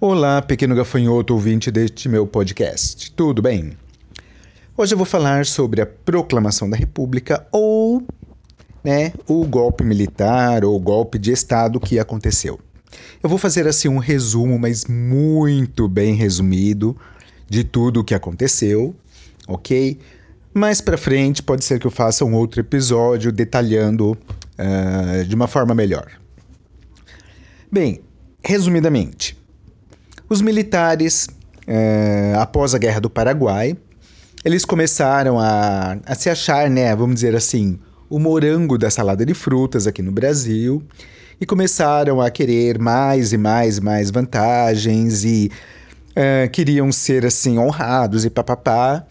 Olá, pequeno gafanhoto ouvinte deste meu podcast. Tudo bem? Hoje eu vou falar sobre a proclamação da República ou, né, o golpe militar ou golpe de estado que aconteceu. Eu vou fazer assim um resumo, mas muito bem resumido de tudo o que aconteceu, OK? Mais para frente pode ser que eu faça um outro episódio detalhando uh, de uma forma melhor. Bem, resumidamente, os militares, é, após a Guerra do Paraguai, eles começaram a, a se achar, né, vamos dizer assim, o morango da salada de frutas aqui no Brasil e começaram a querer mais e mais e mais vantagens e é, queriam ser assim honrados e papapá.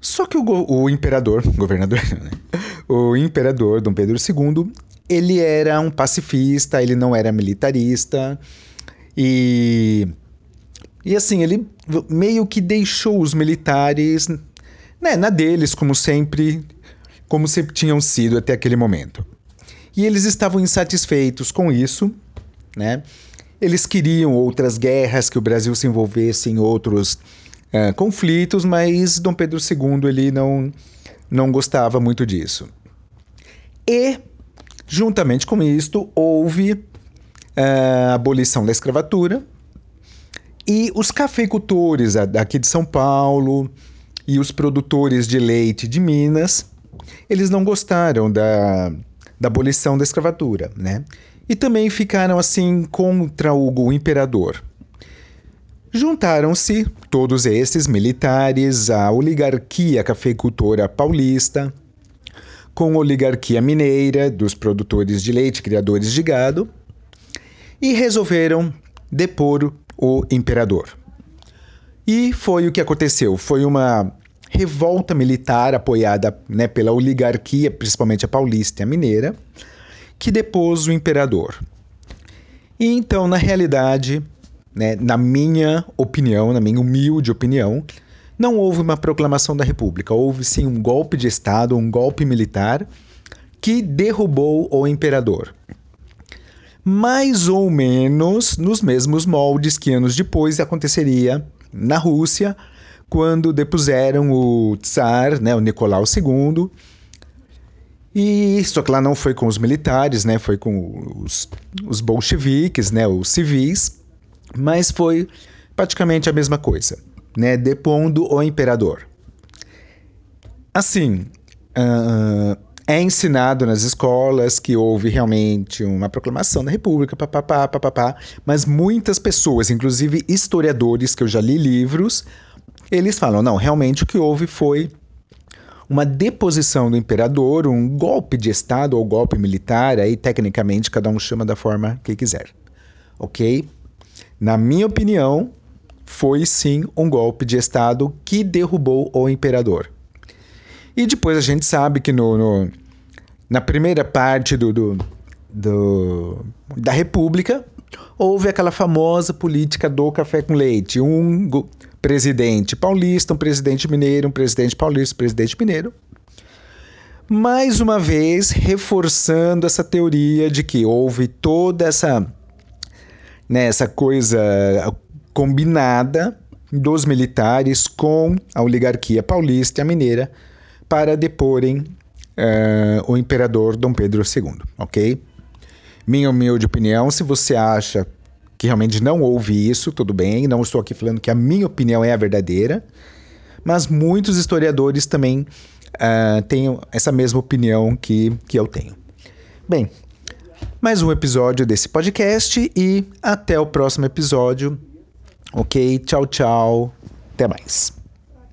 Só que o, o imperador, governador, né? o imperador Dom Pedro II, ele era um pacifista, ele não era militarista e e assim, ele meio que deixou os militares né, na deles, como sempre, como sempre tinham sido até aquele momento. E eles estavam insatisfeitos com isso, né? Eles queriam outras guerras, que o Brasil se envolvesse em outros uh, conflitos, mas Dom Pedro II ele não, não gostava muito disso. E, juntamente com isto, houve uh, a abolição da escravatura, e os cafeicultores aqui de São Paulo e os produtores de leite de Minas, eles não gostaram da, da abolição da escravatura, né? E também ficaram assim contra o, imperador. Juntaram-se todos esses militares à oligarquia cafeicultora paulista, com a oligarquia mineira dos produtores de leite, criadores de gado, e resolveram depor o imperador. E foi o que aconteceu. Foi uma revolta militar apoiada né, pela oligarquia, principalmente a paulista e a mineira, que depôs o imperador. E então, na realidade, né, na minha opinião, na minha humilde opinião, não houve uma proclamação da República, houve sim um golpe de Estado, um golpe militar que derrubou o imperador mais ou menos nos mesmos moldes que anos depois aconteceria na Rússia, quando depuseram o Tsar, né, o Nicolau II. E só que lá não foi com os militares, né, foi com os, os bolcheviques, né, os civis, mas foi praticamente a mesma coisa, né, depondo o imperador. Assim, uh, é ensinado nas escolas que houve realmente uma proclamação da República, papapá, papapá, mas muitas pessoas, inclusive historiadores que eu já li livros, eles falam: não, realmente o que houve foi uma deposição do imperador, um golpe de Estado ou golpe militar, aí tecnicamente cada um chama da forma que quiser. Ok? Na minha opinião, foi sim um golpe de Estado que derrubou o imperador. E depois a gente sabe que no, no na primeira parte do, do, do, da República houve aquela famosa política do café com leite. Um presidente paulista, um presidente mineiro, um presidente paulista, um presidente mineiro. Mais uma vez, reforçando essa teoria de que houve toda essa, né, essa coisa combinada dos militares com a oligarquia paulista e a mineira para deporem uh, o imperador Dom Pedro II, ok? Minha humilde opinião, se você acha que realmente não houve isso, tudo bem, não estou aqui falando que a minha opinião é a verdadeira, mas muitos historiadores também uh, têm essa mesma opinião que, que eu tenho. Bem, mais um episódio desse podcast e até o próximo episódio. Ok? Tchau, tchau. Até mais.